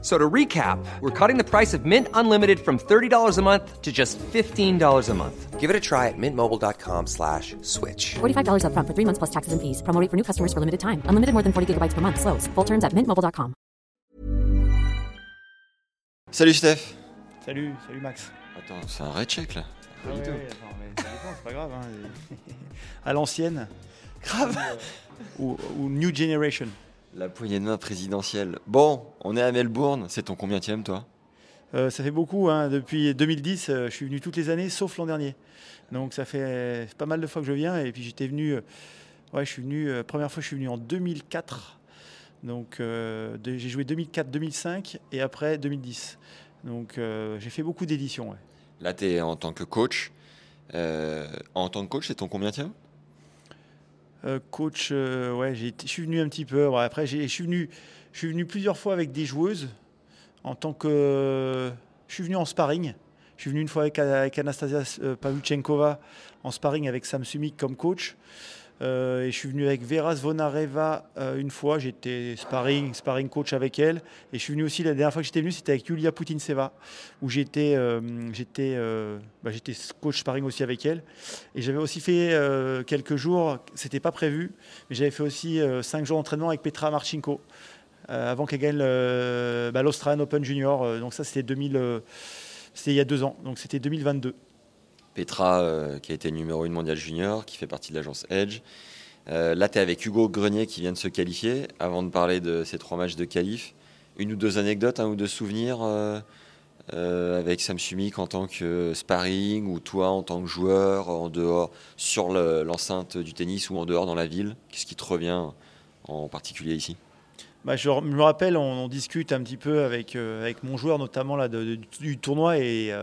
So to recap, we're cutting the price of Mint Unlimited from $30 a month to just $15 a month. Give it a try at mintmobile.com slash switch. $45 upfront for three months plus taxes and fees. Promo rate for new customers for limited time. Unlimited more than 40 gigabytes per month. Slows. Full terms at mintmobile.com. Salut Steph Salut, salut Max. Attends, c'est un red check là Ah ouais, ouais, attends, mais ça dépend, c'est pas grave. hein. À l'ancienne. Grave. ou, ou New Generation. La poignée de main présidentielle. Bon, on est à Melbourne, c'est ton combienième toi Euh, ça fait beaucoup. hein. Depuis 2010, euh, je suis venu toutes les années, sauf l'an dernier. Donc ça fait pas mal de fois que je viens. Et puis j'étais venu. euh, ouais, je suis venu. euh, première fois, je suis venu en 2004. Donc euh, j'ai joué 2004-2005 et après 2010. Donc euh, j'ai fait beaucoup d'éditions. ouais. Là, tu es en tant que coach. Euh, en tant que coach, c'est ton combienième? Euh, coach, euh, je suis venu un petit peu. après, je suis venu, venu plusieurs fois avec des joueuses en tant que. Je suis venu en sparring. Je suis venu une fois avec, Anastasia euh, Pavlyuchenkova en sparring avec Sam Sumik comme coach. Euh, et je suis venu avec Vera Zvonareva euh, une fois. J'étais sparring, sparring coach avec elle. Et je suis venu aussi, la dernière fois que j'étais venu, c'était avec Yulia Putintseva, où j'étais euh, bah, j'étais coach sparring aussi avec elle. Et j'avais aussi fait quelques jours, c'était pas prévu, mais j'avais fait aussi euh, cinq jours d'entraînement avec Petra Marchenko, euh, avant qu'elle gagne bah, l'Australian Open Junior. Donc ça, c'était 2000, euh, c'était il y a deux ans, donc c'était 2022. Petra, euh, qui a été numéro 1 mondial junior, qui fait partie de l'agence Edge. Euh, là, tu es avec Hugo Grenier qui vient de se qualifier. Avant de parler de ces trois matchs de qualif, une ou deux anecdotes, un ou deux souvenirs euh, avec Sam Sumik en tant que sparring ou toi en tant que joueur en dehors sur le- l'enceinte du tennis ou en dehors dans la ville? Qu'est-ce qui te revient en particulier ici? Bah, je me rappelle, on, discute un petit peu avec, avec mon joueur, notamment là, du tournoi. Et,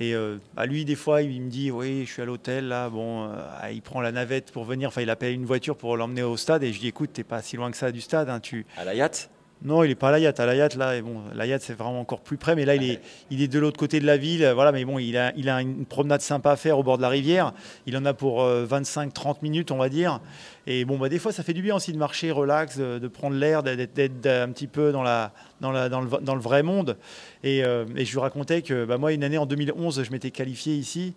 et euh, à lui, des fois, il me dit Oui, je suis à l'hôtel, là. Bon, euh, ah, il prend la navette pour venir. Enfin, il appelle une voiture pour l'emmener au stade. Et je dis Écoute, t'es pas si loin que ça du stade. hein, tu... À la yacht? Non, il est pas à la yacht. À la yacht, là, et bon, la yacht, c'est vraiment encore plus près. Mais là, il est, il est de l'autre côté de la ville. euh, Voilà, mais bon, il a, il a une promenade sympa à faire au bord de la rivière. Il en a pour 25-30 minutes, on va dire. Et bon, bah, des fois, ça fait du bien aussi de marcher relax, de, de prendre l'air, d'être, d'être un petit peu dans, la, dans, la, dans, le, dans le vrai monde. Et, euh, et je lui racontais que bah, moi, une année en 2011, je m'étais qualifié ici.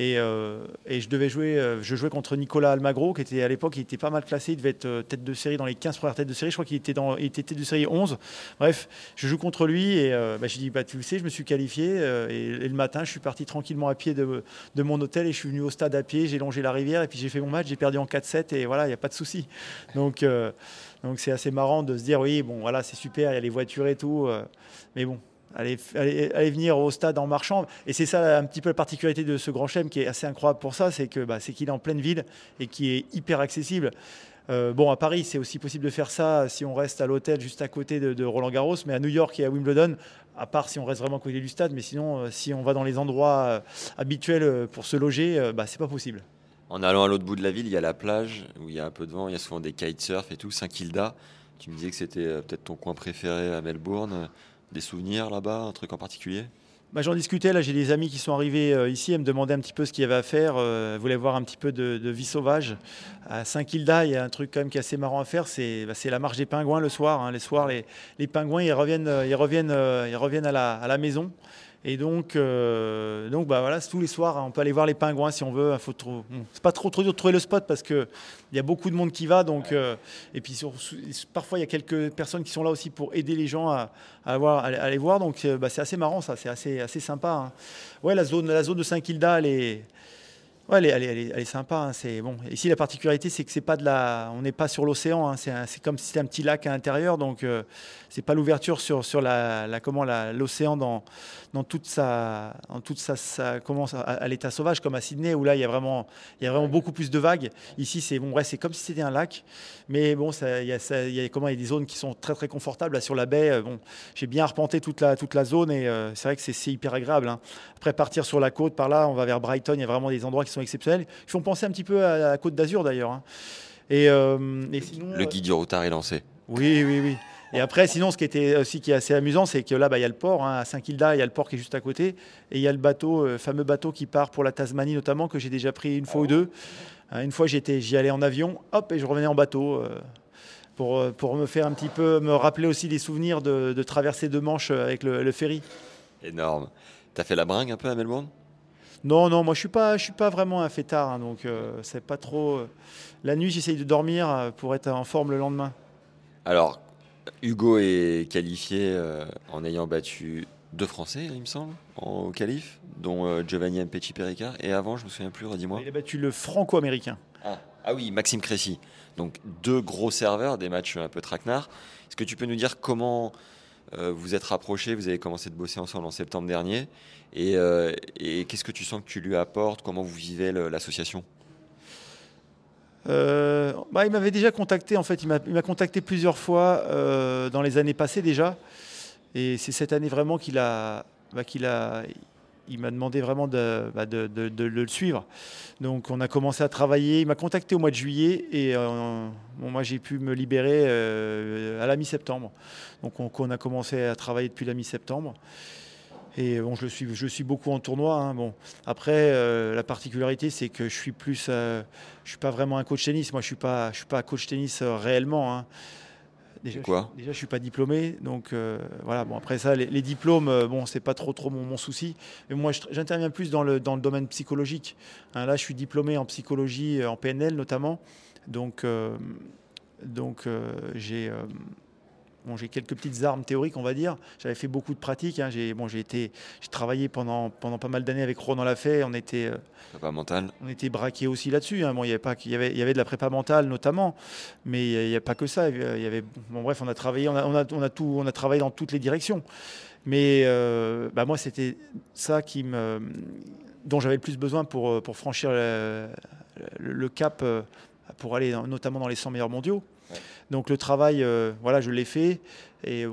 Et, euh, et je devais jouer, euh, je jouais contre Nicolas Almagro, qui était à l'époque, il était pas mal classé, il devait être euh, tête de série dans les 15 premières têtes de série. Je crois qu'il était, tête de série 11. Bref, je joue contre lui et bah, je dis, bah, tu sais, je me suis qualifié. et, le matin, je suis parti tranquillement à pied de, mon hôtel et je suis venu au stade à pied, j'ai longé la rivière et puis j'ai fait mon match, j'ai perdu en 4-7 et voilà, il n'y a pas de souci. Donc, donc c'est assez marrant de se dire, oui, bon, voilà, c'est super, il y a les voitures et tout. mais bon, Allez venir au stade en marchant. Et c'est ça un petit peu la particularité de ce Grand Chelem qui est assez incroyable pour ça, c'est bah, qu'il est en pleine ville et qui est hyper accessible. Euh, bon, à Paris, c'est aussi possible de faire ça si on reste à l'hôtel juste à côté de, Roland Garros, mais à New York et à Wimbledon, à part si on reste vraiment à côté du stade, mais sinon, euh, si on va dans les endroits euh, habituels pour se loger, bah, c'est pas possible. En allant à l'autre bout de la ville, il y a la plage où il y a un peu de vent, il y a souvent des kitesurf et tout, Saint-Kilda. Tu me disais que c'était peut-être ton coin préféré à Melbourne. Des souvenirs là-bas, un truc en particulier? Bah, J'en discutais, là j'ai des amis qui sont arrivés euh, ici et me demandaient un petit peu ce qu'il y avait à faire, euh, voulaient voir un petit peu de, vie sauvage. À Saint-Kilda, il y a un truc quand même qui est assez marrant à faire, c'est bah, la marche des pingouins le soir. hein. Les soirs, les, pingouins, ils reviennent, euh, ils reviennent, euh, ils reviennent à la maison. Et donc, euh, donc bah voilà, tous les soirs, hein, on peut aller voir les pingouins si on veut. Il faut trop, c'est pas trop trop dur de trouver le spot parce que il y a beaucoup de monde qui va. Donc, euh, et puis sur- parfois il y a quelques personnes qui sont là aussi pour aider les gens à, à, voir, à aller voir. Donc euh, bah, c'est assez marrant ça, c'est assez assez sympa. hein. Ouais, la zone, la zone de Saint-Kilda, elle est Ouais, elle est, elle est- elle est- sympa. hein, C'est bon. Ici, la particularité, c'est que c'est pas de la, on n'est pas sur l'océan. hein, c'est comme si c'était un petit lac à l'intérieur. Donc, euh, c'est pas l'ouverture sur sur la, la- comment l'océan dans dans toute sa, en toute sa, sa- comment à, à l'état sauvage, comme à Sydney où là, il y a vraiment, il y a vraiment beaucoup plus de vagues. Ici, c'est bon, ouais, c'est comme si c'était un lac. Mais bon, ça, il y a, ça- il y a comment, il y a des zones qui sont très très confortables là sur la baie. euh, Bon, j'ai bien arpenté toute la toute la zone et euh, c'est vrai que c'est hyper agréable. hein. Après, partir sur la côte, par là, on va vers Brighton. Il y a vraiment des endroits qui sont exceptionnels. Ils font penser un petit peu à la côte d'Azur d'ailleurs. hein. Et, euh, et sinon, Le guide du routard est lancé. oui, oui, oui. Et après, sinon, ce qui était aussi qui est assez amusant, c'est que là, bah, il y a le port, hein, à Saint-Kilda, il y a le port qui est juste à côté, et il y a le bateau, le fameux bateau qui part pour la Tasmanie notamment, que j'ai déjà pris une fois ou deux. Hein, une fois, j'y allais en avion, hop, et je revenais en bateau. euh, pour, euh, pour me faire un petit peu, me rappeler aussi les souvenirs de, de traverser deux manches avec le, le ferry. Énorme. T'as fait la bringue un peu à Melbourne? Non, non, moi je suis pas, je suis pas vraiment un fêtard, hein, donc euh, c'est pas trop. euh, La nuit, j'essaye de dormir euh, pour être en forme le lendemain. Alors, Hugo est qualifié euh, en ayant battu deux Français, il me semble, en- au qualif, dont euh, Giovanni Mpecci Perica. Et avant, je me souviens plus, redis-moi. Il a battu le franco-américain. Ah, ah oui, Maxime Cressy. Donc deux gros serveurs, des matchs un peu traquenards. Est-ce que tu peux nous dire comment euh, vous êtes rapprochés Vous avez commencé de bosser ensemble en septembre dernier. Et, et qu'est-ce que tu sens que tu lui apportes Comment vous vivez l'association? Euh, bah, il m'avait déjà contacté, en fait, il m'a contacté plusieurs fois euh, dans les années passées déjà. Et c'est cette année vraiment qu'il a, bah, qu'il a, il m'a demandé vraiment de, bah, de- le suivre. Donc on a commencé à travailler. Il m'a contacté au mois de juillet et euh, moi j'ai pu me libérer à la mi-septembre. Donc on, on a commencé à travailler depuis la mi-septembre. Et bon, je le suis, je le suis beaucoup en tournoi. hein. Bon, après, euh, la particularité, c'est que je suis plus, euh, je suis pas vraiment un coach tennis. Moi, je suis pas, je suis pas coach tennis euh, réellement. hein. Déjà, Quoi je, déjà, je suis pas diplômé, donc euh, voilà. Bon, après ça, les, les diplômes, bon, c'est pas trop trop mon, mon souci. Mais moi, j'interviens plus dans le dans le domaine psychologique. Hein, là, je suis diplômé en psychologie, en PNL notamment. Donc, donc j'ai Bon, j'ai quelques petites armes théoriques, on va dire. J'avais fait beaucoup de pratiques. hein. J'ai bon, j'ai travaillé pendant, pendant pas mal d'années avec Ronan Lafay. On était, euh, on était braqué aussi là-dessus. hein. Bon, il y avait pas, y avait, il y avait de la prépa mentale notamment, mais il n'y a pas que ça. Il y avait, bon, bref, on a travaillé, on a, on a, on a tout, on a travaillé dans toutes les directions. Mais euh, bah, moi, c'était ça qui me, dont j'avais le plus besoin pour, euh, pour franchir le, le- le cap, pour aller notamment dans les 100 meilleurs mondiaux. Donc le travail, euh, voilà, je l'ai fait. Et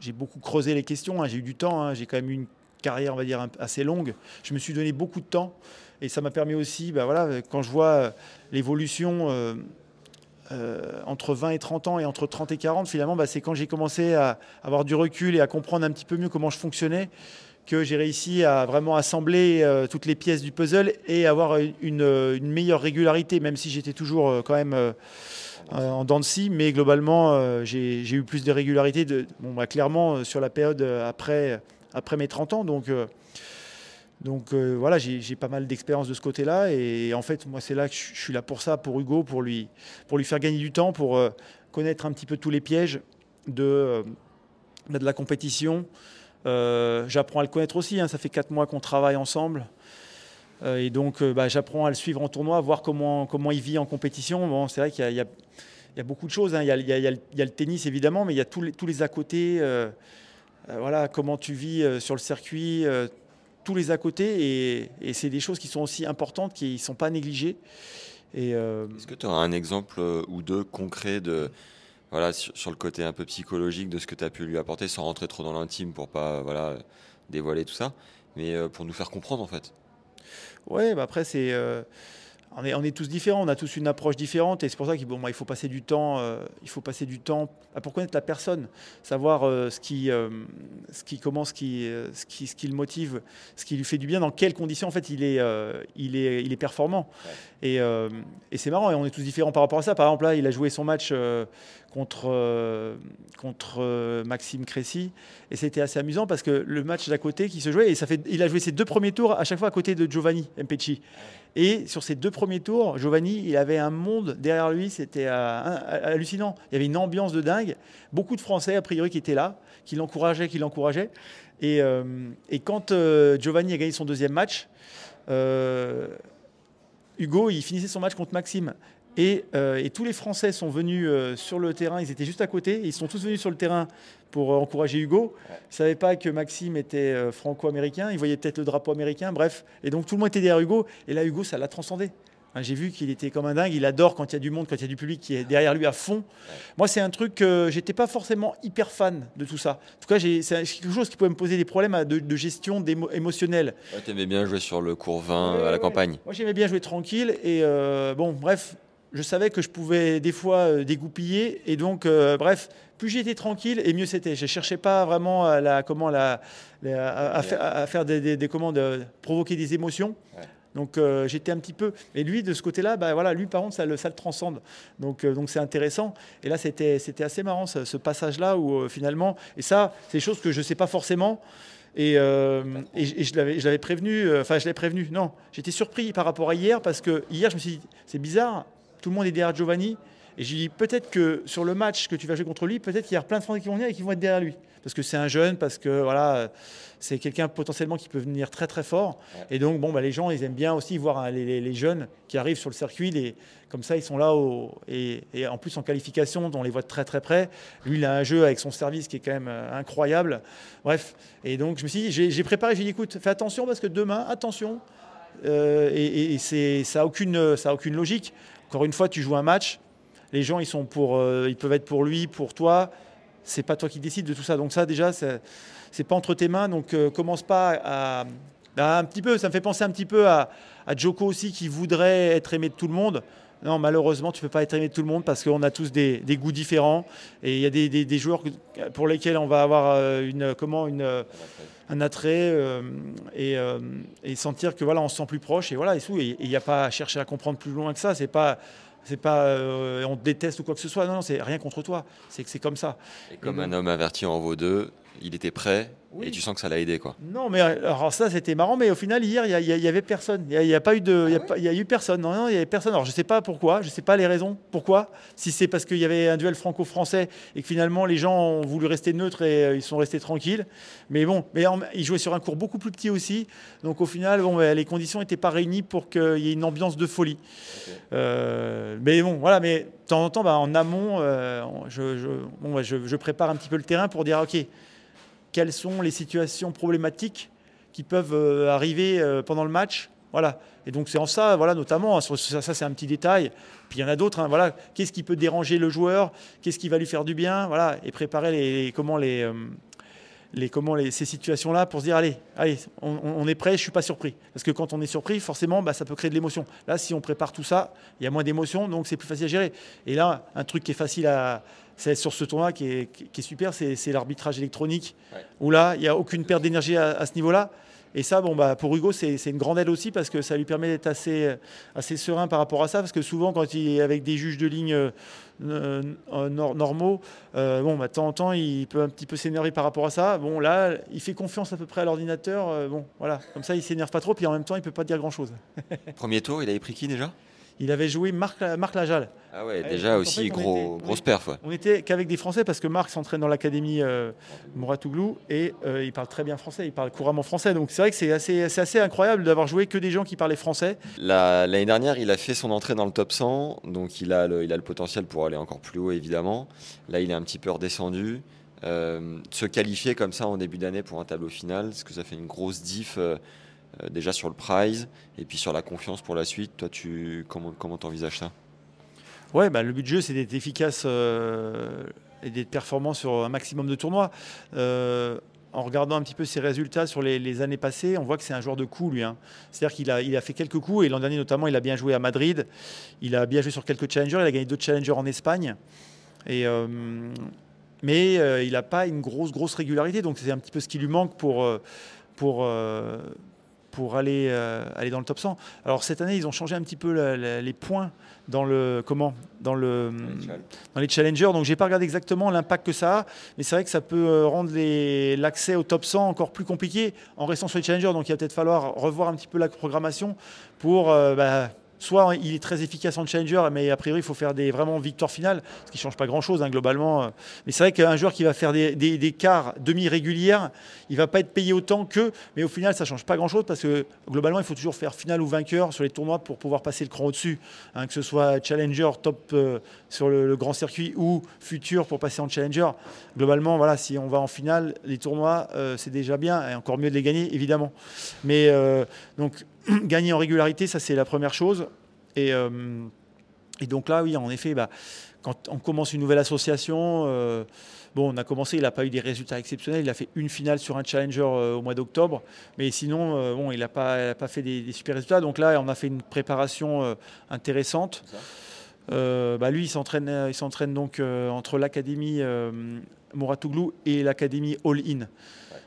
j'ai beaucoup creusé les questions. hein. J'ai eu du temps. hein. J'ai quand même eu une carrière, assez longue. Je me suis donné beaucoup de temps. Et ça m'a permis aussi, bah voilà, quand je vois euh, l'évolution euh, entre 20 et 30 ans et entre 30 et 40, finalement, bah, c'est quand j'ai commencé à avoir du recul et à comprendre un petit peu mieux comment je fonctionnais que j'ai réussi à vraiment assembler toutes les pièces du puzzle et avoir une, meilleure régularité, même si j'étais toujours quand même en dents de scie, mais globalement, euh, j'ai eu plus de régularité, bah, clairement, euh, sur la période euh, après, après mes 30 ans. Donc, donc voilà, j'ai pas mal d'expérience de ce côté-là. Et en fait, moi, c'est là que je suis là pour ça, pour Hugo, pour lui, pour lui faire gagner du temps, pour connaître un petit peu tous les pièges de, la compétition. J'apprends à le connaître aussi. hein, ça fait quatre mois qu'on travaille ensemble. Euh, et donc, euh, bah, j'apprends à le suivre en tournoi, voir comment, comment il vit en compétition. Bon, c'est vrai qu'il y a, beaucoup de choses. Il, y a, le- tennis, évidemment, mais il y a tous les, à côté. euh, voilà, comment tu vis sur le circuit, tous les à côté. Et, c'est des choses qui sont aussi importantes, qui ne sont pas négligées. Est-ce que tu auras un exemple ou deux concret de, voilà, sur, le côté un peu psychologique de ce que tu as pu lui apporter, sans rentrer trop dans l'intime pour pas voilà, dévoiler tout ça, mais pour nous faire comprendre en fait? Ouais, bah après, c'est. euh, on, est, on est tous différents, on a tous une approche différente, et c'est pour ça qu'il bon, bah, il faut passer du temps, euh, il faut passer du temps bah, pour connaître la personne, savoir euh, ce, qui, ce qui, comment, ce qui, ce, qui, ce qui le motive, ce qui lui fait du bien, dans quelles conditions en fait il est, il est, il est performant. Et, et c'est marrant, et on est tous différents par rapport à ça. Par exemple, là, il a joué son match contre, euh, contre euh, Maxime Cressy, et c'était assez amusant parce que le match d'à côté qui se jouait, et ça fait, il a joué ses deux premiers tours à chaque fois à côté de Giovanni Mpecci. Et sur ces deux premiers tours, Giovanni, il avait un monde derrière lui, c'était euh, hallucinant. Il y avait une ambiance de dingue. Beaucoup de Français, a priori, qui étaient là, qui l'encourageaient, qui l'encourageaient. Et, euh, et quand euh, Giovanni a gagné son deuxième match, euh, Hugo, il finissait son match contre Maxime. Et, euh, tous les Français sont venus euh, sur le terrain, ils étaient juste à côté, ils sont tous venus sur le terrain pour euh, encourager Hugo. Ils ne savaient pas que Maxime était franco-américain, ils voyaient peut-être le drapeau américain, bref. Et donc tout le monde était derrière Hugo, et là Hugo, ça l'a transcendé. Hein, J'ai vu qu'il était comme un dingue, il adore quand il y a du monde, quand il y a du public qui est derrière lui à fond. Moi, c'est un truc que j'étais pas forcément hyper fan de tout ça. En tout cas, c'est quelque chose qui pouvait me poser des problèmes de, de gestion émotionnelle. Tu aimais bien jouer sur le cours 20 Ouais, à la ouais. campagne. Moi, j'aimais bien jouer tranquille. Et euh, bon, bref, je savais que je pouvais des fois euh, dégoupiller. Et donc, euh, bref, plus j'étais tranquille et mieux c'était. Je ne cherchais pas vraiment à, la, comment, la, la- à, à faire, à faire des, des- des- comment, de provoquer des émotions. Donc euh, j'étais un petit peu. Et lui, de ce côté-là, bah, voilà, lui, par contre, ça le, transcende. Donc euh, donc c'est intéressant. Et là, c'était assez marrant, ce, passage-là, où euh, finalement. Et ça, c'est des choses que je ne sais pas forcément. Et, et je- l'avais prévenu, enfin je l'avais prévenu, non, j'étais surpris par rapport à hier parce que hier je me suis dit, c'est bizarre, tout le monde est derrière Giovanni. Et j'ai dit, peut-être que sur le match que tu vas jouer contre lui, peut-être qu'il y a plein de Français qui vont venir et qui vont être derrière lui. Parce que c'est un jeune, parce que voilà, c'est quelqu'un potentiellement qui peut venir très très fort. Et donc, bon, bah, les gens, ils aiment bien aussi voir hein, les, jeunes qui arrivent sur le circuit. Les, comme ça, ils sont là. au- et, et en plus, en qualification, on les voit de très très près. Lui, il a un jeu avec son service qui est quand même euh, incroyable. Bref. Et donc, je me suis dit, j'ai j'ai préparé, j'ai dit, écoute, fais attention parce que demain, attention. Euh, et et c'est- ça n'a aucune, ça a aucune logique. Encore une fois, tu joues un match. Les gens, ils, sont pour, euh, ils peuvent être pour lui, pour toi. C'est pas toi qui décides de tout ça. Donc ça, déjà, c'est c'est pas entre tes mains. Donc euh, commence pas à, à un petit peu. Ça me fait penser un petit peu à, à Joko aussi qui voudrait être aimé de tout le monde. Non, malheureusement, tu peux pas être aimé de tout le monde parce qu'on a tous des, des goûts différents et il y a des, des- des joueurs pour lesquels on va avoir euh, une comment une un attrait euh, et, euh, et sentir que voilà on se sent plus proche et voilà et il n'y a pas à chercher à comprendre plus loin que ça. C'est pas c'est pas euh, on te déteste ou quoi que ce soit. Non, non, c'est rien contre toi. C'est que c'est comme ça. Et comme Et un homme averti en vaut deux, il était prêt Oui. et tu sens que ça l'a aidé. quoi. Non, mais alors ça c'était marrant, mais au final hier il y, y y avait personne. Il y y a, pas eu de, il y a, eu personne. Non, non, il y avait personne. Alors je sais pas pourquoi, je sais pas les raisons. Pourquoi Si c'est parce qu'il y avait un duel franco-français et que finalement les gens ont voulu rester neutres et euh, ils sont restés tranquilles. Mais bon, mais en- ils jouaient sur un cours beaucoup plus petit aussi. Donc au final, bon, bah, les conditions n'étaient pas réunies pour qu'il y ait une ambiance de folie. Euh, mais bon, voilà. Mais de temps en temps, bah, en amont, euh, je, je- bon, bah, je- je prépare un petit peu le terrain pour dire ok quelles sont les situations problématiques qui peuvent euh, arriver euh, pendant le match. Voilà. Et donc c'est en ça, voilà, notamment, hein, ça, c'est un petit détail. Puis il y en a d'autres. hein, voilà, qu'est-ce qui peut déranger le joueur? Qu'est-ce qui va lui faire du bien? Voilà, et préparer les, les- comment les, euh, les comment les, ces situations-là pour se dire allez, allez, on, on- est prêt. Je suis pas surpris parce que quand on est surpris, forcément, bah, ça peut créer de l'émotion. Là, si on prépare tout ça, il y a moins d'émotion, donc c'est plus facile à gérer. Et là, un truc qui est facile à c'est sur ce tournoi qui est, qui est super, c'est c'est l'arbitrage électronique, Ouais. où là, il n'y a aucune perte d'énergie à, à ce niveau-là. Et ça, bon, bah, pour Hugo, c'est une grande aide aussi parce que ça lui permet d'être assez, assez serein par rapport à ça. Parce que souvent, quand il est avec des juges de ligne euh, euh, nor- normaux, euh, bon, bah, de temps en temps, il peut un petit peu s'énerver par rapport à ça. Bon, là, il fait confiance à peu près à l'ordinateur. bon, voilà, comme ça, il s'énerve pas trop. Puis en même temps, il peut pas dire grand-chose. Premier tour, il avait pris qui déjà? Il avait joué Marc, Marc Lajal. Ah ouais, déjà aussi fait, gros, était- grosse perf. ouais. On était qu'avec des Français parce que Marc s'entraîne dans l'académie euh, Mouratoglou et euh, il parle très bien français, il parle couramment français. Donc c'est vrai que c'est assez, incroyable d'avoir joué que des gens qui parlaient français. La- L'année dernière, il a fait son entrée dans le top 100, donc il a, le, il a le potentiel pour aller encore plus haut, évidemment. Là, il est un petit peu redescendu. Euh, se qualifier comme ça en début d'année pour un tableau final, est-ce que ça fait une grosse diff euh, euh, déjà sur le prize et puis sur la confiance pour la suite Toi, tu comment comment t'envisages ça? Ouais, bah, le but du jeu c'est d'être efficace euh, et d'être performant sur un maximum de tournois. Euh, en regardant un petit peu ses résultats sur les, années passées, on voit que c'est un joueur de coups, lui. hein. C'est-à-dire qu'il a, il a fait quelques coups, et l'an dernier notamment, il a bien joué à Madrid, il a bien joué sur quelques challengers, il a gagné d'autres challengers en Espagne. Et, mais il n'a pas une grosse, grosse régularité, donc c'est un petit peu ce qui lui manque pour, pour, pour aller, euh, aller dans le top 100. Alors cette année, ils ont changé un petit peu la- la- les points dans le comment dans le dans les challengers. Donc j'ai pas regardé exactement l'impact que ça a, mais c'est vrai que ça peut euh, rendre l'accès au top 100 encore plus compliqué en restant sur les challengers. Donc il va peut-être falloir revoir un petit peu la programmation pour euh, bah, soit il est très efficace en challenger, mais a priori il faut faire des vraiment victoires finales, ce qui change pas grand-chose hein, globalement. euh. Mais c'est vrai qu'un joueur qui va faire des, des, quarts demi-régulières, il va pas être payé autant que, mais au final ça change pas grand-chose parce que globalement il faut toujours faire finale ou vainqueur sur les tournois pour pouvoir passer le cran au-dessus, hein, que ce soit challenger top euh, sur le, grand circuit ou futur pour passer en challenger. Globalement voilà, si on va en finale, les tournois euh, c'est déjà bien et encore mieux de les gagner évidemment. Mais donc gagner en régularité, ça c'est la première chose. Et, euh, et donc là, oui, en effet, bah, quand on commence une nouvelle association, euh, bon, on a commencé, il n'a pas eu des résultats exceptionnels. Il a fait une finale sur un challenger euh, au mois d'octobre, mais sinon, bon, il n'a pas, fait des, des super résultats. Donc là, on a fait une préparation intéressante. Bah, lui, il s'entraîne, il s'entraîne donc entre l'académie Mouratoglou et l'académie All In.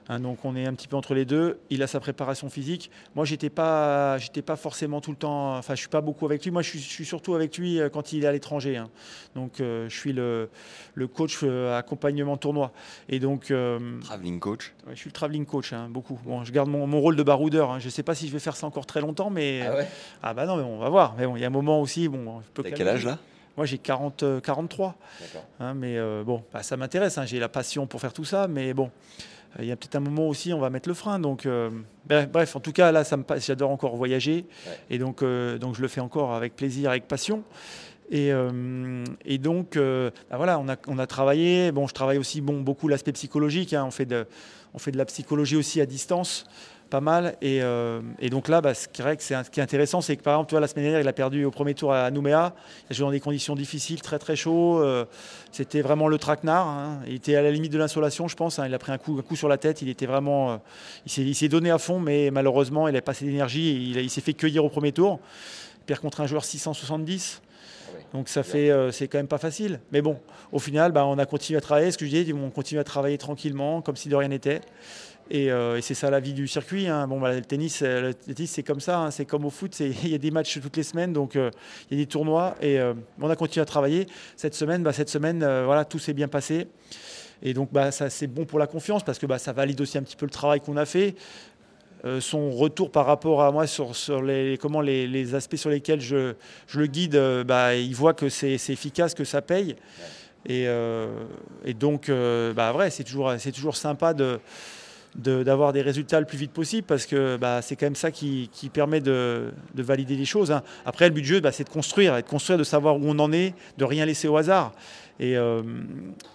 Hein, donc on est un petit peu entre les deux. Il a sa préparation physique. Moi, j'étais pas, j'étais pas forcément tout le temps. Enfin, je suis pas beaucoup avec lui. Moi, je suis, je suis surtout avec lui euh, quand il est à l'étranger. hein. Donc, euh, je suis le, le coach euh, accompagnement tournoi. Et donc, euh, Traveling coach. ouais, je suis le traveling coach, hein, beaucoup. Bon, je garde mon, mon rôle de baroudeur. Je sais pas si je vais faire ça encore très longtemps, mais ouais ah bah non, mais on va voir. Mais bon, il y a un moment aussi. Bon, je peux T'as quel âge là? Moi, j'ai 40, euh, 43. D'accord. Hein, mais euh, bon, bah, ça m'intéresse, hein, j'ai la passion pour faire tout ça, mais bon, il y a peut-être un moment aussi, on va mettre le frein. Donc, euh, bref, en tout cas, là, ça me passe- j'adore encore voyager, Ouais. et donc, euh, donc je le fais encore avec plaisir, avec passion. Et, euh, et donc, bah voilà, on a, on a travaillé. Bon, je travaille aussi bon, beaucoup l'aspect psychologique. hein, on, fait de, on fait de la psychologie aussi à distance, pas mal. Et, euh, donc là, bah, ce qui est intéressant, c'est que par exemple, tu la semaine dernière, il a perdu au premier tour à Nouméa. Il a joué dans des conditions difficiles, très très chaud. euh, c'était vraiment le traquenard. hein. Il était à la limite de l'insolation, je pense. hein. Il a pris un coup, un coup sur la tête. Il était vraiment, euh, il s'est- donné à fond, mais malheureusement, il a passé d'énergie. et Il, s'est fait cueillir au premier tour. Il perd contre un joueur 670. Donc ça fait, c'est quand même pas facile. Mais bon, au final, bah, on a continué à travailler. Ce que je disais, on continue à travailler tranquillement, comme si de rien n'était. Et, euh, et c'est ça la vie du circuit. hein. Bon, bah, le tennis, euh, le tennis, c'est comme ça. hein. C'est comme au foot. Il y a des matchs toutes les semaines, donc euh, il y a des tournois. Et euh, on a continué à travailler. Cette semaine, bah, cette semaine, voilà, tout s'est bien passé. Et donc, bah, ça, c'est bon pour la confiance parce que bah, ça valide aussi un petit peu le travail qu'on a fait. Euh, son retour par rapport à moi sur, sur les, comment les, les aspects sur lesquels je, je le guide, euh, bah, il voit que c'est efficace, que ça paye. Et, euh, et donc, bah, vrai, c'est toujours, c'est toujours sympa de d'avoir des résultats le plus vite possible parce que bah, c'est quand même ça qui, qui permet de, de valider les choses. hein. Après, le but du jeu, bah, c'est de construire, et de construire, de savoir où on en est, de rien laisser au hasard. Et, euh,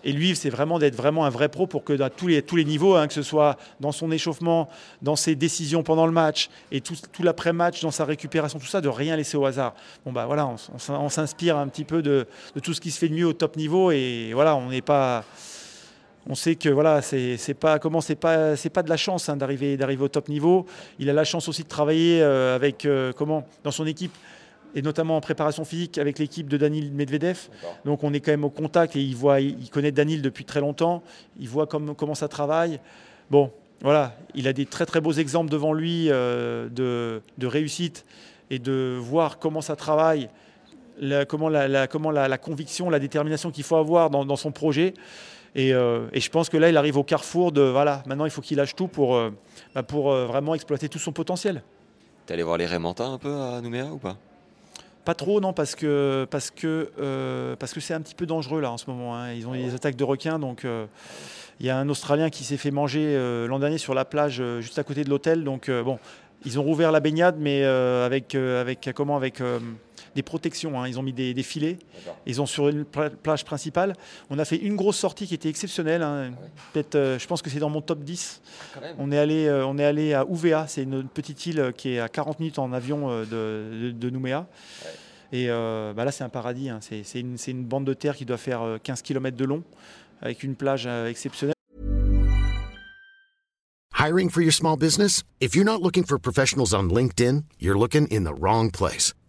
et lui, c'est vraiment d'être vraiment un vrai pro pour que à tous les, tous les niveaux, hein, que ce soit dans son échauffement, dans ses décisions pendant le match et tout, tout l'après-match, dans sa récupération, tout ça, de rien laisser au hasard. Bon, bah voilà, on, on s'inspire un petit peu de, de tout ce qui se fait de mieux au top niveau et voilà, on n'est pas on sait que voilà, c'est c'est pas comment c'est pas c'est pas de la chance hein, d'arriver d'arriver au top niveau. Il a la chance aussi de travailler euh, avec euh, comment dans son équipe et notamment en préparation physique avec l'équipe de Danil Medvedev. Donc on est quand même au contact et il voit, il connaît Danil depuis très longtemps. Il voit comme- comment ça travaille. Bon, voilà, il a des très très beaux exemples devant lui euh, de, de réussite et de voir comment ça travaille, la- comment, la, la- comment la, la conviction, la détermination qu'il faut avoir dans, dans son projet. Et, euh, et je pense que là, il arrive au carrefour de voilà, maintenant il faut qu'il lâche tout pour, euh, bah, pour euh, vraiment exploiter tout son potentiel. T'es allé voir les Rémentins un peu à Nouméa ou pas? Pas trop, non, parce que parce que euh, parce que c'est un petit peu dangereux là en ce moment. hein. Ils ont des attaques de requins, donc euh, il y a un Australien qui s'est fait manger euh, l'an dernier sur la plage juste à côté de l'hôtel. Donc bon, ils ont rouvert la baignade, mais avec avec comment avec des protections. hein. Ils ont mis des, des filets. Ils ont sur une pla- plage principale. On a fait une grosse sortie qui était exceptionnelle. hein. Peut-être, euh, je pense que c'est dans mon top 10. On est allé, euh, on est allé à Ouvéa, c'est une petite île euh, qui est à 40 minutes en avion euh, de, de- de Nouméa. Et euh, bah là, c'est un paradis. hein. C'est, c'est une, c'est une bande de terre qui doit faire euh, 15 km de long, avec une plage euh, exceptionnelle. Hiring for your small business? If you're not looking for professionals on LinkedIn, you're looking in the wrong place.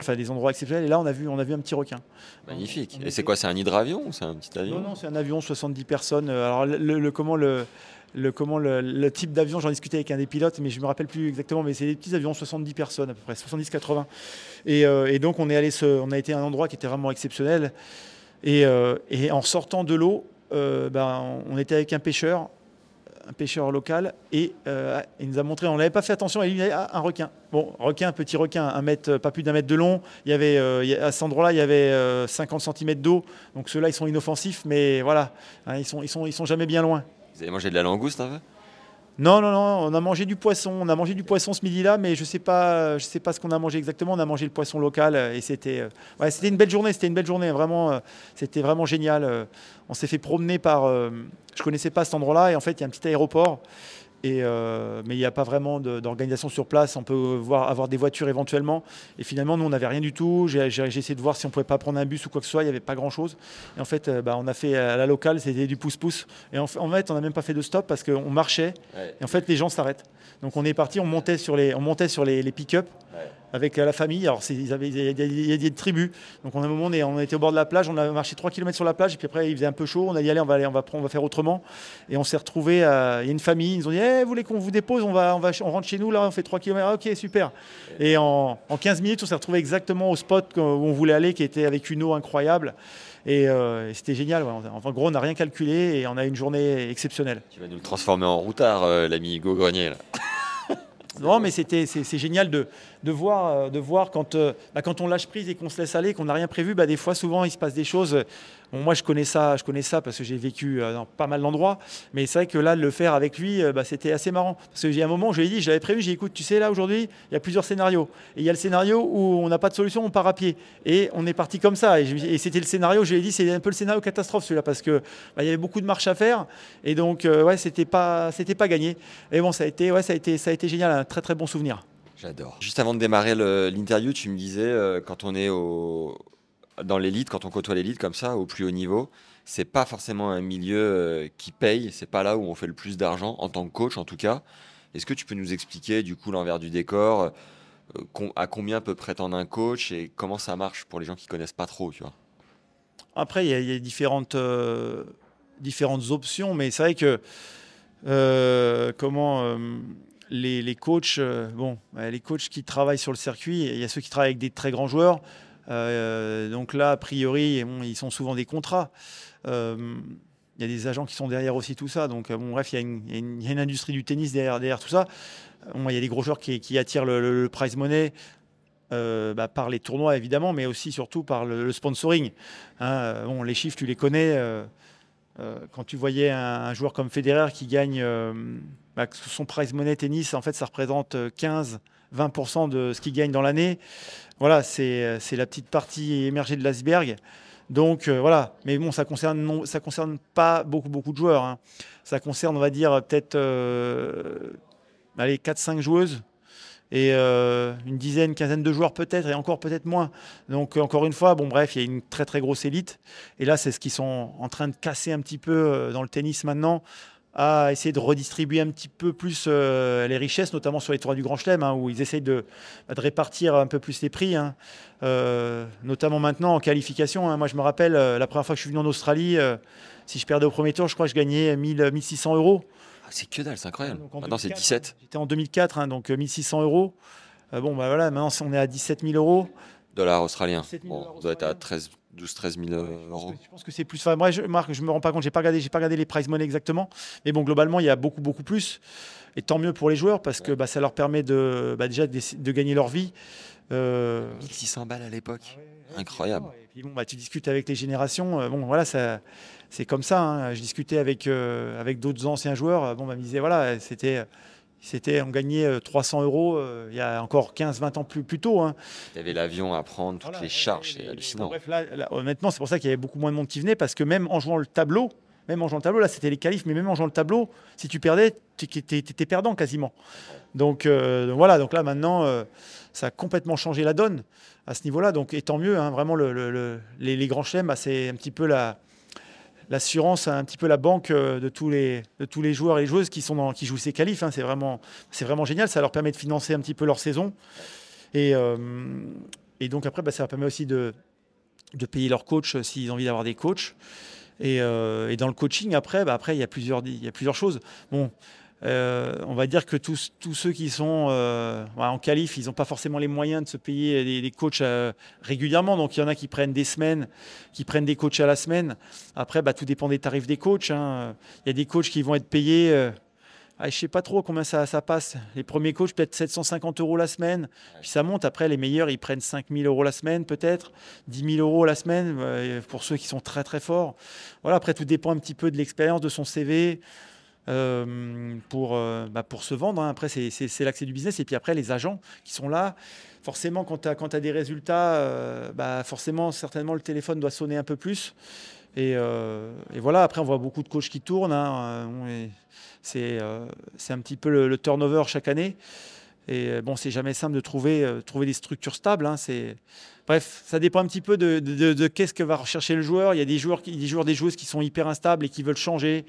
Enfin, des endroits exceptionnels. Et là, on a vu, on a vu un petit requin. Magnifique. On Et c'est quoi C'est un hydravion ou c'est un petit avion? Non, non, c'est un avion, 70 personnes. Euh, Alors, le, le- comment le. Le, comment le, le type d'avion, j'en discutais avec un des pilotes, mais je me rappelle plus exactement, mais c'est des petits avions, 70 personnes à peu près, 70-80. Et, euh, et donc on est allé, se- on a été à un endroit qui était vraiment exceptionnel. Et, euh, et en sortant de l'eau, euh, ben, on était avec un pêcheur, un pêcheur local, et euh, il nous a montré, on n'avait pas fait attention, il dit ah, un requin. Bon, requin, petit requin, un mètre, pas plus d'un mètre de long. Il y avait, euh, y à cet endroit-là, il y avait euh, 50 cm d'eau. Donc ceux-là, ils sont inoffensifs, mais voilà, hein, ils sont, ils sont, ils sont jamais bien loin. Vous avez mangé de la langouste un peu? Non, non, non, on a mangé du poisson. On a mangé du poisson ce midi-là, mais je sais pas, je sais pas ce qu'on a mangé exactement. On a mangé le poisson local euh, et c'était, euh, ouais, c'était une belle journée. C'était une belle journée, vraiment. euh, C'était vraiment génial. On s'est fait promener par, je connaissais pas cet endroit-là et en fait il y a un petit aéroport. Et euh, mais il n'y a pas vraiment d'organisation sur place. On peut voir, avoir des voitures éventuellement. Et finalement, nous, on n'avait rien du tout. J'ai essayé de voir si on pouvait pas prendre un bus ou quoi que ce soit. Il n'y avait pas grand-chose. Et en fait, euh, bah, on a fait à la locale, c'était du pouce-pouce. Et en, fait, on n'a même pas fait de stop parce qu'on marchait. Ouais. Et en fait, les gens s'arrêtent. Donc on est parti, on montait sur les, on montait sur les, les pick-up Ouais. Avec euh, la famille. Alors c'est- ils avaient, il y a- il y des tribus. Donc on, a un moment, on, est- on était au bord de la plage, on a marché 3 km sur la plage, et puis après il faisait un peu chaud. On a dit allez, on va aller, on va, prendre, on va faire autrement. Et on s'est retrouvé, il y a une famille, ils nous ont dit Eh, vous voulez qu'on vous dépose? On, va, on, va, on rentre chez nous là, on fait 3 km. Ah, ok, super. Et en, en 15 minutes, on s'est retrouvé exactement au spot où on voulait aller, qui était avec une eau incroyable. Et, euh, et c'était génial. ouais. En gros, on n'a rien calculé et on a eu une journée exceptionnelle. Tu vas nous le transformer en routard, euh, l'ami Hugo Grenier. Là. Non, mais c'était, c'est génial de, de voir, euh, de voir quand, euh, bah, quand on lâche prise et qu'on se laisse aller, qu'on n'a rien prévu. Bah, des fois, souvent, il se passe des choses. Bon, moi, je connais ça, je connais ça parce que j'ai vécu euh, dans pas mal d'endroits. Mais c'est vrai que là, le faire avec lui, euh, bah, c'était assez marrant. Parce que j'ai un moment, je lui ai dit, je l'avais prévu, j'ai dit, écoute, tu sais, là, aujourd'hui, il y a plusieurs scénarios. Et il y a le scénario où on n'a pas de solution, on part à pied. Et on est parti comme ça. Et, c'était le scénario, je lui ai dit, c'est un peu le scénario catastrophe, celui-là, parce que bah, il y avait beaucoup de marches à faire. Et donc, euh, ouais, c'était pas, c'était pas gagné. Et bon, ça a été, ouais, ça a été, ça a été génial, un très très bon souvenir. J'adore. Juste avant de démarrer l'interview, tu me disais, euh, quand on est dans l'élite, quand on côtoie l'élite comme ça, au plus haut niveau, c'est pas forcément un milieu euh, qui paye, c'est pas là où on fait le plus d'argent, en tant que coach en tout cas. Est-ce que tu peux nous expliquer du coup l'envers du décor, euh, à combien peut prétendre un coach et comment ça marche pour les gens qui connaissent pas trop, tu vois? Après, il y y a différentes, différentes options, mais c'est vrai que comment les, coachs, euh, bon, les coachs qui travaillent sur le circuit, il y a ceux qui travaillent avec des très grands joueurs. Euh, donc là, a priori, ils sont souvent des contrats. Euh, il y a des agents qui sont derrière aussi tout ça. Donc, bref, il y, a une, industrie du tennis derrière, tout ça. Bon, il y a des gros joueurs qui, attirent le, prize money bah, par les tournois, évidemment, mais aussi surtout par le, sponsoring. Hein, bon, les chiffres, tu les connais. quand tu voyais un, un joueur comme Federer qui gagne bah, son prize money tennis, en fait, ça représente 15-20% de ce qu'il gagne dans l'année. Voilà, c'est euh, c'est la petite partie émergée de l'iceberg. Donc euh, voilà, mais bon, ça concerne ça concerne pas beaucoup de joueurs. hein. Ça concerne, on va dire peut-être euh, allez 4-5 joueuses et euh, une dizaine, quinzaine de joueurs peut-être et encore peut-être moins. Donc euh, encore une fois, bon bref, il y a une très très grosse élite et là c'est ce qu'ils sont en train de casser un petit peu euh, dans le tennis maintenant à essayer de redistribuer un petit peu plus euh, les richesses, notamment sur les tournois du Grand Chelem, hein, où ils essayent de, de répartir un peu plus les prix, hein. Euh, notamment maintenant en qualification. hein. Moi, je me rappelle, euh, la première fois que je suis venu en Australie, si je perdais au premier tour, je crois que je gagnais 1000, 1600 euros. Ah, C'est que dalle, c'est incroyable. Donc, Maintenant c'est 2004, 17 J'étais en 2004, hein, donc euh, 1600 euros. Bon, bah voilà, maintenant on est à 17 000 euros. dollars australiens. 17 000 Bon, on doit être à australiens. 13, 12, 13 000 Ouais, je pense euros. que- Je pense que c'est plus. Enfin, moi, je, Marc, je me rends pas compte. J'ai pas regardé. J'ai pas regardé les prize money exactement. Mais bon, globalement, il y a beaucoup, beaucoup plus. Et tant mieux pour les joueurs parce que bah, ça leur permet de bah, déjà de, de gagner leur vie. Euh, 1600 balles à l'époque. Ah ouais, ouais, Incroyable. Et puis bon, bah, tu discutes avec les générations. euh, bon, voilà, ça, c'est comme ça. hein. Je discutais avec euh, avec d'autres anciens joueurs. euh, Bon, bah, ils me disaient voilà, c'était. C'était, on gagnait euh, 300 euros euh, il y a encore 15-20 ans plus, plus tôt. hein. Il y avait l'avion à prendre, toutes Voilà, les charges, c'est hallucinant. Bref, là, là, honnêtement, c'est pour ça qu'il y avait beaucoup moins de monde qui venait parce que même en jouant le tableau, même en jouant le tableau, là c'était les qualifs, mais même en jouant le tableau, si tu perdais, tu étais perdant quasiment. Donc, euh, donc voilà, donc là maintenant, euh, ça a complètement changé la donne à ce niveau-là. Donc, et tant mieux, hein, vraiment, le, le- le- les, les grands chelems, bah, c'est un petit peu la l'assurance, un petit peu la banque euh, de tous les, joueurs et les joueuses qui, jouent ces qualifs. hein. c'est vraiment, génial. Ça leur permet de financer un petit peu leur saison. Et, euh, donc après, bah, ça leur permet aussi de, de payer leurs coachs euh, s'ils ont envie d'avoir des coachs. Et, dans le coaching, après, bah, après il y a plusieurs, il y a plusieurs choses. Bon, euh, on va dire que tous, ceux qui sont euh, voilà, en qualif, ils n'ont pas forcément les moyens de se payer des, coachs euh, régulièrement. Donc il y en a qui prennent des semaines, qui prennent des coachs à la semaine. Après, bah, tout dépend des tarifs des coachs. hein. Il y a des coachs qui vont être payés. ah, je sais pas trop combien ça, passe. Les premiers coachs, peut-être 750 euros la semaine. Puis ça monte. Après, les meilleurs, ils prennent 5000 euros la semaine, peut-être. 10 000 euros la semaine pour ceux qui sont très, très forts. Voilà, après, tout dépend un petit peu de l'expérience, de son CV. Euh, pour, euh, bah, pour se vendre. hein. Après, c'est- l'accès du business. Et puis après, les agents qui sont là. Forcément, quand tu as, des résultats, euh, bah, forcément, certainement, le téléphone doit sonner un peu plus. Et, et voilà, après, on voit beaucoup de coachs qui tournent. hein. C'est un petit peu le, turnover chaque année. Et bon, c'est jamais simple de trouver, trouver des structures stables. hein. Bref, ça dépend un petit peu de, de- qu'est-ce que va rechercher le joueur. Il y a des joueurs, des joueurs, des joueuses qui sont hyper instables et qui veulent changer.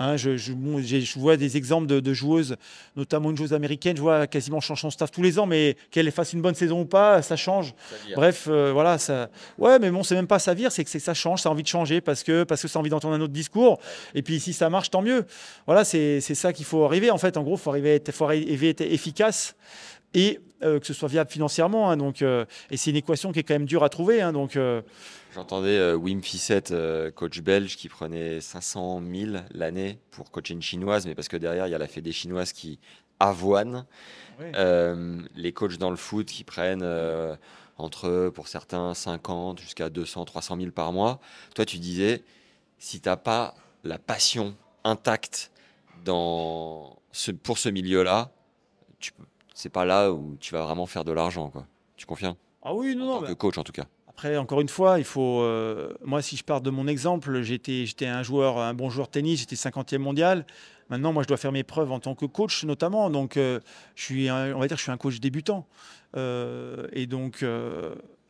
Hein, je, je- bon, j'ai- je vois des exemples de, de joueuses, notamment une joueuse américaine, je vois quasiment change son staff tous les ans, mais qu'elle fasse une bonne saison ou pas, ça change. Bref, euh, voilà, ça. Ouais, mais bon, c'est même pas ça vire, c'est que ça change, ça a envie de changer parce que parce que ça a envie d'entendre un autre discours. Et puis si ça marche, tant mieux. Voilà, c'est ça qu'il faut arriver. En fait, en gros, faut arriver, à être- faut arriver à être efficace et euh, que ce soit viable financièrement. hein. donc, euh, et c'est une équation qui est quand même dure à trouver. hein. donc, J'entendais euh, Wim Fissette, euh, coach belge, qui prenait 500 000 l'année pour coacher une chinoise, mais parce que derrière, il y a la fédé chinoise qui avoine. Euh, les coachs dans le foot qui prennent entre, pour certains, 50 jusqu'à 200, 300 000 par mois. Toi, tu disais, si tu n'as pas la passion intacte dans ce, pour ce milieu-là, peux- c'est pas là où tu vas vraiment faire de l'argent. quoi. Tu confirmes ah oui, non, En non. tant que coach, en tout cas. Après, encore une fois, il faut. euh, moi, si je pars de mon exemple, j'étais, un joueur, un bon joueur de tennis, j'étais 50e mondial. Maintenant, moi, je dois faire mes preuves en tant que coach, notamment. Donc, euh, je suis, on va dire, que je suis un coach débutant. Euh, et donc,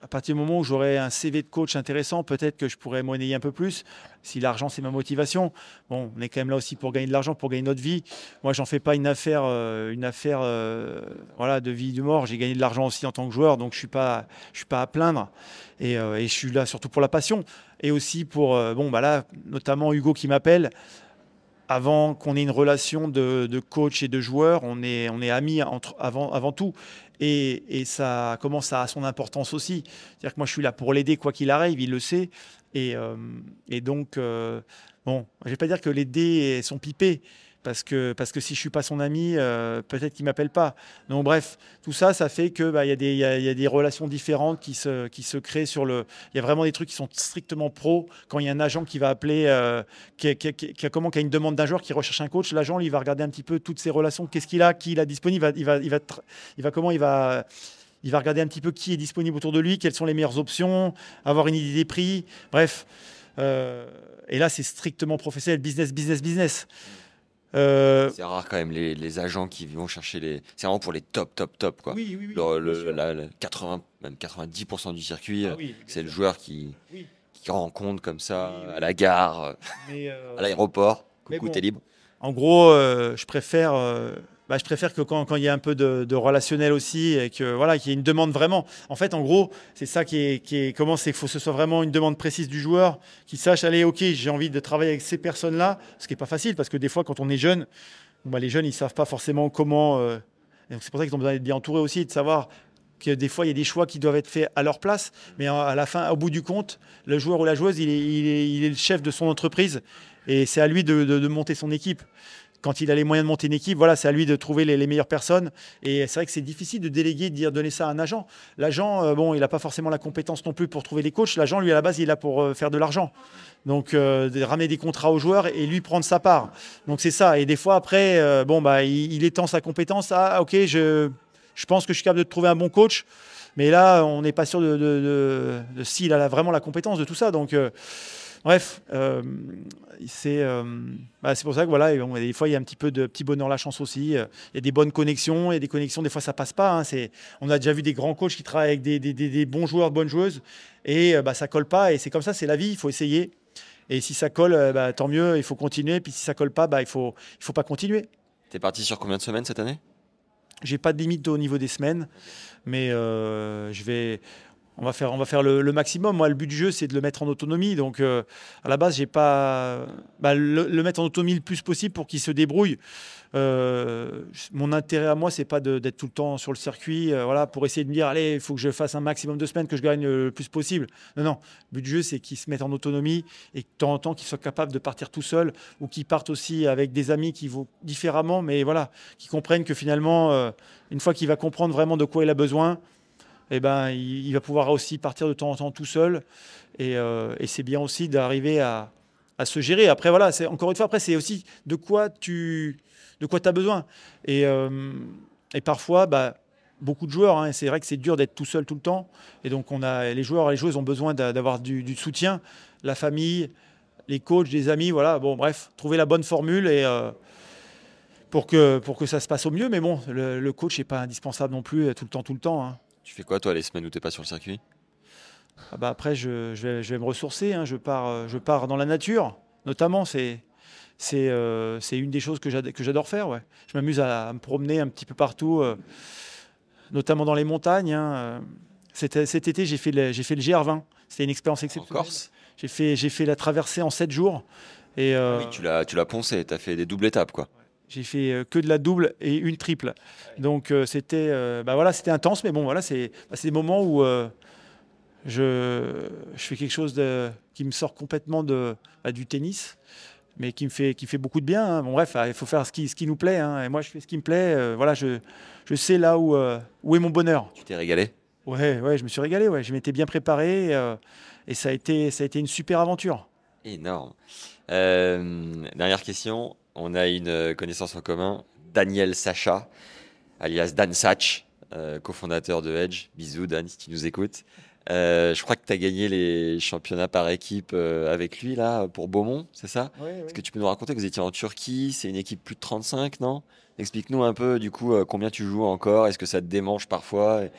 à partir du moment où j'aurai un CV de coach intéressant, peut-être que je pourrais monnayer un peu plus. Si l'argent, c'est ma motivation. Bon, on est quand même là aussi pour gagner de l'argent, pour gagner notre vie. Moi, j'en fais pas une affaire, euh, une affaire, euh, voilà, de vie, de mort. J'ai gagné de l'argent aussi en tant que joueur, donc je suis pas, suis pas à plaindre. Et, euh, et je suis là surtout pour la passion et aussi pour, bon, bah là, notamment Hugo qui m'appelle. Avant qu'on ait une relation de, coach et de joueur, on est, on est amis avant, avant tout. Et, et ça commence à son importance aussi. C'est-à-dire que moi, je suis là pour l'aider quoi qu'il arrive, il le sait. Et, euh, et donc, euh, bon, je vais pas dire que les dés sont pipés. Parce que, parce que si je suis pas son ami, euh, peut-être qu'il m'appelle pas. Donc bref, tout ça, ça fait que bah, il il y a- il des relations différentes qui se, créent sur le. Il y a vraiment des trucs qui sont strictement pro. Quand il y a un agent qui va appeler, euh, qui, a, comment, qui a une demande d'un joueur qui recherche un coach, l'agent lui va regarder un petit peu toutes ses relations, qu'est-ce qu'il a, qui il a disponible, il il il il va comment, il va, il va regarder un petit peu qui est disponible autour de lui, quelles sont les meilleures options, avoir une idée des prix, bref. Euh, et là, c'est strictement professionnel, business, business, business. Euh, C'est rare quand même les, les agents qui vont chercher les. C'est vraiment pour les top, top, top quoi. oui, oui, oui. Le- bien le- sûr. la- la 80, même 90% du circuit, Ah euh, c'est le joueur qui, qui rencontre comme ça à la gare, euh, Mais, euh, à l'aéroport. Coucou, bon. t'es libre. En gros, euh, je préfère, bah, je préfère que quand, il y a un peu de, relationnel aussi et que voilà, qu'il y ait une demande vraiment. En fait, en gros, c'est ça qui est, comment c'est qu'il faut que ce soit vraiment une demande précise du joueur, qui sache allez, ok, j'ai envie de travailler avec ces personnes-là, ce qui est pas facile parce que des fois, quand on est jeune, bah, les jeunes ils savent pas forcément comment. euh, c'est pour ça qu'ils ont besoin d'être bien entourés aussi, de savoir que des fois il y a des choix qui doivent être faits à leur place, mais à la fin, au bout du compte, le joueur ou la joueuse, il est, le chef de son entreprise et c'est à lui de monter son équipe. Quand il a les moyens de monter une équipe, voilà, c'est à lui de trouver les, meilleures personnes. Et c'est vrai que c'est difficile de déléguer, de dire donner ça à un agent. L'agent, euh, bon, il n'a pas forcément la compétence non plus pour trouver les coachs. L'agent, lui, à la base, il est là pour euh, faire de l'argent. Donc, euh, ramener des contrats aux joueurs et lui prendre sa part. Donc, c'est ça. Et des fois, après, bon, bah, il, étend sa compétence. Ah, ok, je, je pense que je suis capable de trouver un bon coach. Mais là, on n'est pas sûr de, de- de- de s'il a vraiment la compétence de tout ça. Donc, bref, euh, c'est euh, bah, c'est pour ça que voilà, et bon, des fois, il y a un petit peu de petit bonheur la chance aussi. Euh, Il y a des bonnes connexions. A des connexions, des fois, ça passe pas. hein. C'est, on a déjà vu des grands coachs qui travaillent avec des, des- des- des bons joueurs, de bonnes joueuses. Et bah, ça colle pas. Et c'est comme ça, c'est la vie. Il faut essayer. Et si ça colle, bah, tant mieux, il faut continuer. Puis si ça colle pas, bah, il faut, il faut pas continuer. T'es parti sur combien de semaines cette année? J'ai pas de limite au niveau des semaines, mais euh, je vais. On va faire, on va faire le, maximum. Moi, le but du jeu, c'est de le mettre en autonomie. Donc, euh, à la base, j'ai pas bah, le, le mettre en autonomie le plus possible pour qu'il se débrouille. Euh, mon intérêt à moi, c'est pas d'être tout le temps sur le circuit, euh, voilà, pour essayer de me dire, allez, il faut que je fasse un maximum de semaines, que je gagne le plus possible. Non, non. Le but du jeu, c'est qu'il se mette en autonomie et que de temps en temps, qu'il soit capable de partir tout seul ou qu'il parte aussi avec des amis qui vont différemment, mais voilà, qui comprennent que finalement, une fois qu'il va comprendre vraiment de quoi il a besoin, eh ben, il, va pouvoir aussi partir de temps en temps tout seul. Et, euh, c'est bien aussi d'arriver à, se gérer. Après, voilà, c'est encore une fois, après, c'est aussi de quoi tu de quoi as besoin. Et, euh, et parfois, bah, beaucoup de joueurs, hein, c'est vrai que c'est dur d'être tout seul tout le temps. Et donc, on a, les joueurs et les joueuses ont besoin d'a- d'avoir du, soutien, la famille, les coachs, des amis, voilà. Bon, bref, trouver la bonne formule et. euh, pour que, pour que ça se passe au mieux, mais bon, le, coach n'est pas indispensable non plus tout le temps, tout le temps. hein. Tu fais quoi, toi, les semaines où t'es pas sur le circuit? Ah bah après, je, je vais, je vais me ressourcer. hein. Je, pars, euh, je pars dans la nature, notamment. C'est, c'est, euh, c'est une des choses que j'ad- que j'adore faire. Ouais. Je m'amuse à, à me promener un petit peu partout, euh, notamment dans les montagnes. hein. Cet, cet été, j'ai fait, le, j'ai fait le GR20. C'était une expérience En exceptionnelle. Corse? J'ai fait, j'ai fait la traversée en 7 jours. Et, euh, Oui, tu l'as, tu l'as poncé, t'as fait des doubles étapes, quoi. J'ai fait euh, que de la double et une triple. Donc euh, c'était euh, bah voilà, c'était intense, mais bon voilà, c'est bah, des moments où je, je fais quelque chose de, qui me sort complètement de, bah, du tennis, mais qui me fait, qui fait beaucoup de bien. hein. Bon bref, ah, il faut faire ce qui, ce qui nous plaît. hein. Et moi, je fais ce qui me plaît. euh, voilà, je, je sais là où, euh, où est mon bonheur. Tu t'es régalé? Ouais, ouais, je me suis régalé. Ouais, je m'étais bien préparé euh, et ça a été, ça a été une super aventure. Énorme. Dernière question. On a une euh, connaissance en commun, Daniel Sacha, alias Dan Sach, euh, cofondateur de Edge. Bisous Dan, si tu nous écoutes. Euh, je crois que tu as gagné les championnats par équipe euh, avec lui, là, pour Beaumont, c'est ça? Est-ce que tu peux nous raconter que vous étiez en Turquie? C'est une équipe plus de 35, non? Explique-nous un peu, du coup, combien tu joues encore? Est-ce que ça te démange parfois? Et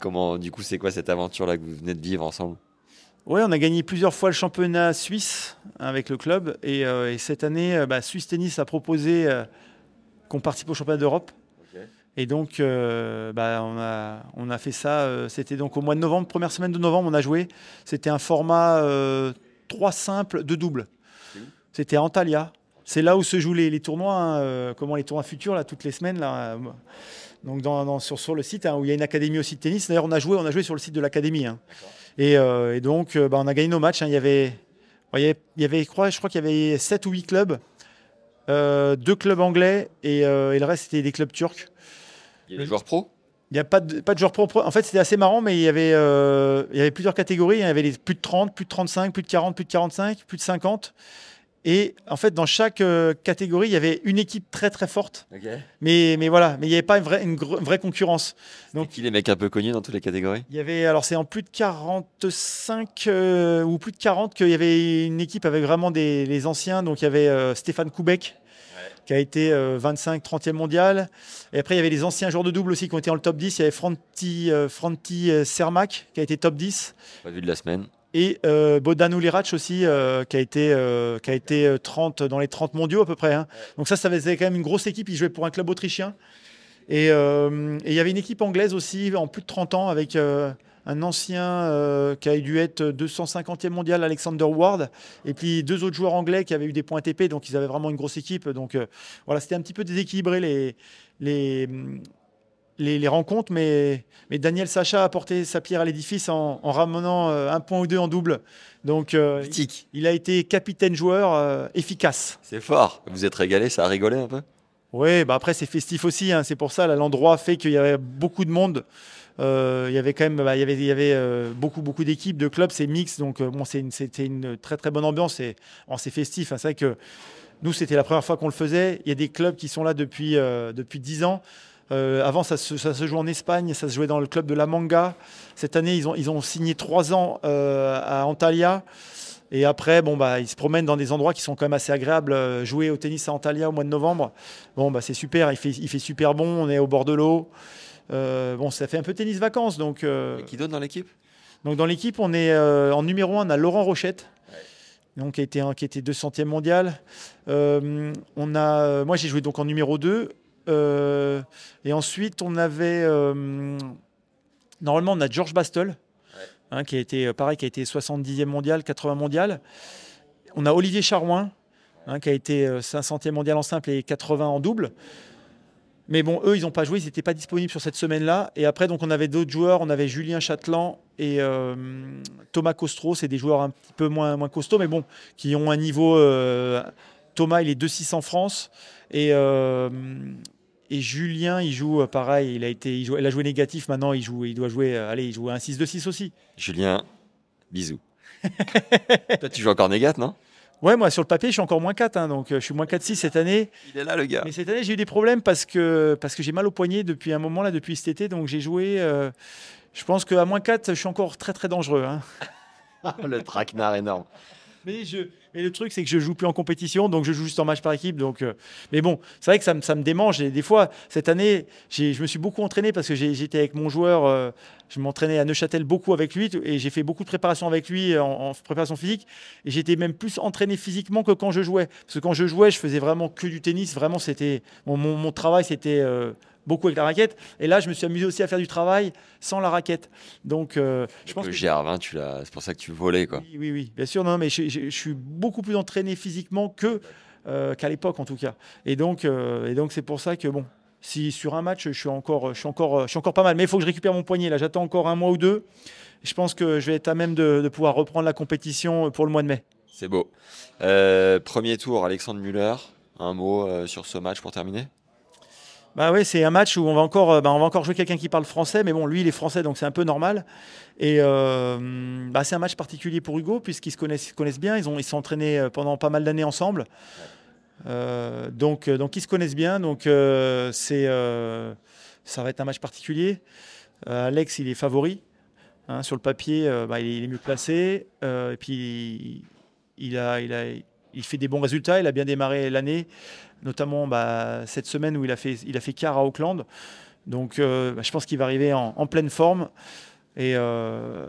Comment, du coup, c'est quoi cette aventure-là que vous venez de vivre ensemble? Oui, on a gagné plusieurs fois le championnat suisse avec le club. Et, euh, et cette année, euh, bah, Suisse Tennis a proposé euh, qu'on participe au championnat d'Europe. Et donc, euh, bah, on, a, on a fait ça. C'était donc au mois de novembre, première semaine de novembre, on a joué. C'était un format euh, 3 simples, 2 doubles. C'était à Antalya. C'est là où se jouent les, les tournois, hein, comment les tournois futurs, là, toutes les semaines. Là, donc dans, dans- sur, sur le site, hein, où il y a une académie aussi de tennis. D'ailleurs, on a joué, on a joué sur le site de l'académie. hein. Et, euh, et donc, euh, bah, on a gagné nos matchs. hein. Il y avait, bon, il y avait, il y avait, je crois, je crois qu'il y avait 7 ou 8 clubs, euh, deux clubs anglais et, euh, et le reste, c'était des clubs turcs. Il y a des joueurs pro? Il n'y a pas de, pas de joueurs pro. En fait, c'était assez marrant, mais il y avait, euh, il y avait plusieurs catégories. Il y avait les plus de 30, plus de 35, plus de 40, plus de 45, plus de 50. Et en fait, dans chaque euh, catégorie, il y avait une équipe très très forte. Mais, mais voilà, mais il n'y avait pas une vraie, une gr- vraie concurrence. Donc, qui les mecs un peu connus dans toutes les catégories? Il y avait, alors c'est en plus de 45 euh, ou plus de 40 qu'il y avait une équipe avec vraiment des les anciens. Donc il y avait euh, Stéphane Koubek qui a été euh, 25, 30e mondial. Et après il y avait les anciens joueurs de double aussi qui ont été dans le top 10. Il y avait Franti, Franti Cermak qui a été top 10. Pas vu de la semaine. Et euh, Bodan aussi, euh, qui a été, euh, qui a été euh, 30, dans les 30 mondiaux à peu près. hein. Donc ça, ça faisait quand même une grosse équipe. Il jouait pour un club autrichien. Et euh, il y avait une équipe anglaise aussi, en plus de 30 ans, avec euh, un ancien euh, qui a dû être 250e mondial, Alexander Ward, et puis deux autres joueurs anglais qui avaient eu des points ATP, donc ils avaient vraiment une grosse équipe. Donc euh, voilà, c'était un petit peu déséquilibré les, les, les, les rencontres, mais, mais Daniel Sacha a apporté sa pierre à l'édifice en, en ramenant euh, un point ou deux en double. Donc euh, il a été capitaine joueur euh, efficace. C'est fort. Vous êtes régalé, ça a rigolé un peu? Oui, bah après c'est festif aussi, hein, c'est pour ça l'endroit fait qu'il y avait beaucoup de monde. Euh, il y avait quand même, bah, il y avait, il y avait euh, beaucoup, beaucoup d'équipes, de clubs, c'est mix, donc euh, bon, c'est une- c'était une très très bonne ambiance et bon, c'est festif. hein. c'est vrai que nous c'était la première fois qu'on le faisait. Il y a des clubs qui sont là depuis depuis 10 ans. Euh, avant, ça se, ça se jouait en Espagne, ça se jouait dans le club de la Manga. Cette année, ils ont, ils ont signé trois ans euh, à Antalya. Et après, bon, bah, ils se promènent dans des endroits qui sont quand même assez agréables. Euh, Jouer au tennis à Antalya au mois de novembre, bon, bah, c'est super. Il fait, il fait super bon. On est au bord de l'eau. Euh, bon, ça fait un peu tennis vacances. Donc, Et Qui donne dans l'équipe? donc dans l'équipe, on est en numéro 1, on a Laurent Rochette. Donc, qui, a été, qui était 200e mondial. Euh, on a, moi, j'ai joué donc en numéro 2. Euh, et ensuite, on avait. euh, normalement, on a George Bastel, hein, qui a été, euh, pareil, qui a été 70e mondial, 80 mondial. On a Olivier Charouin, hein, qui a été euh, 500e mondial en simple et 80 en double. Mais bon, eux, ils n'ont pas joué, ils n'étaient pas disponibles sur cette semaine-là. Et après, donc, on avait d'autres joueurs. On avait Julien Châtelain et euh, Thomas Costro. C'est des joueurs un petit peu moins, moins costauds, mais bon, qui ont un niveau. euh, Thomas, il est 2-6 en France. Et, euh, et Julien, il joue euh, pareil. Il a, été, il, joue- il a joué négatif. Maintenant, il, joue, il doit jouer. euh, allez, il joue un 6-2-6 aussi. Julien, bisous. Toi, tu joues encore Négat, non? Ouais, moi sur le papier, je suis encore moins 4, hein, donc euh, je suis moins 4-6 cette année. Il est là, le gars. Mais cette année, j'ai eu des problèmes parce que, parce que j'ai mal au poignet depuis un moment, là, depuis cet été. Donc j'ai joué. euh, je pense qu'à moins 4, je suis encore très très dangereux. hein. le traquenard énorme. Mais, je, mais le truc, c'est que je joue plus en compétition, donc je joue juste en match par équipe. Donc, euh, mais bon, c'est vrai que ça, me- ça me démange. Et des fois, cette année, je me suis beaucoup entraîné parce que j'étais avec mon joueur. euh, je m'entraînais à Neuchâtel beaucoup avec lui et j'ai fait beaucoup de préparation avec lui en, en préparation physique. Et j'étais même plus entraîné physiquement que quand je jouais. Parce que quand je jouais, je faisais vraiment que du tennis. Vraiment, c'était mon, travail, c'était euh, beaucoup avec la raquette. Et là, je me suis amusé aussi à faire du travail sans la raquette. Donc, euh, je pense le que GR20, tu l'as. C'est pour ça que tu volais, quoi. oui, oui, oui, bien sûr. Non, mais je, je- je suis beaucoup plus entraîné physiquement que euh, qu'à l'époque, en tout cas. Et donc, euh, et donc, c'est pour ça que bon, si sur un match, je suis encore, je suis encore, je suis encore pas mal. Mais il faut que je récupère mon poignet. Là, j'attends encore un mois ou deux. Je pense que je vais être à même de, de pouvoir reprendre la compétition pour le mois de mai. C'est beau. Premier tour, Alexandre Muller. Un mot sur ce match pour terminer? Bah c'est un match où on va encore, euh, bah, on va encore jouer quelqu'un qui parle français, mais bon, lui, il est français, donc c'est un peu normal. Et euh, bah, c'est un match particulier pour Hugo, puisqu'ils se connaissent, bien, ils ont, ils sont euh, pendant pas mal d'années ensemble. Donc, donc ils se connaissent bien, donc c'est, ça va être un match particulier. Alex, il est favori. hein, sur le papier, bah, il, est, mieux placé. et puis, il, a, il, a, il fait des bons résultats. Il a bien démarré l'année notamment bah, cette semaine où il a fait, il a fait quart à Auckland. Donc euh, bah, je pense qu'il va arriver en, en pleine forme. Et euh,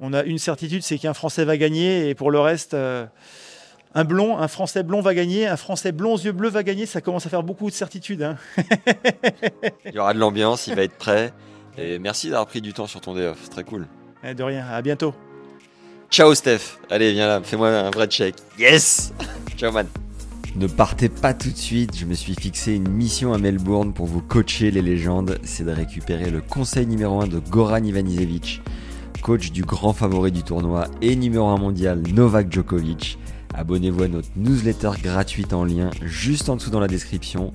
on a une certitude, c'est qu'un Français va gagner. Et pour le reste, euh, un blond, un Français blond va gagner, un Français blond aux yeux bleus va gagner. Ça commence à faire beaucoup de certitudes. hein. Il y aura de l'ambiance, il va être prêt. Et merci d'avoir pris du temps sur ton day off, c'est très cool. Eh, De rien, à bientôt. Ciao Steph, allez viens là, fais-moi un vrai check. Yes Ciao man. Ne partez pas tout de suite, je me suis fixé une mission à Melbourne pour vous coacher les légendes, c'est de récupérer le conseil numéro 1 de Goran Ivanisevic, coach du grand favori du tournoi et numéro 1 mondial Novak Djokovic. Abonnez-vous à notre newsletter gratuite en lien juste en dessous dans la description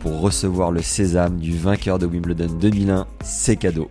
pour recevoir le sésame du vainqueur de Wimbledon 2001, c'est cadeau.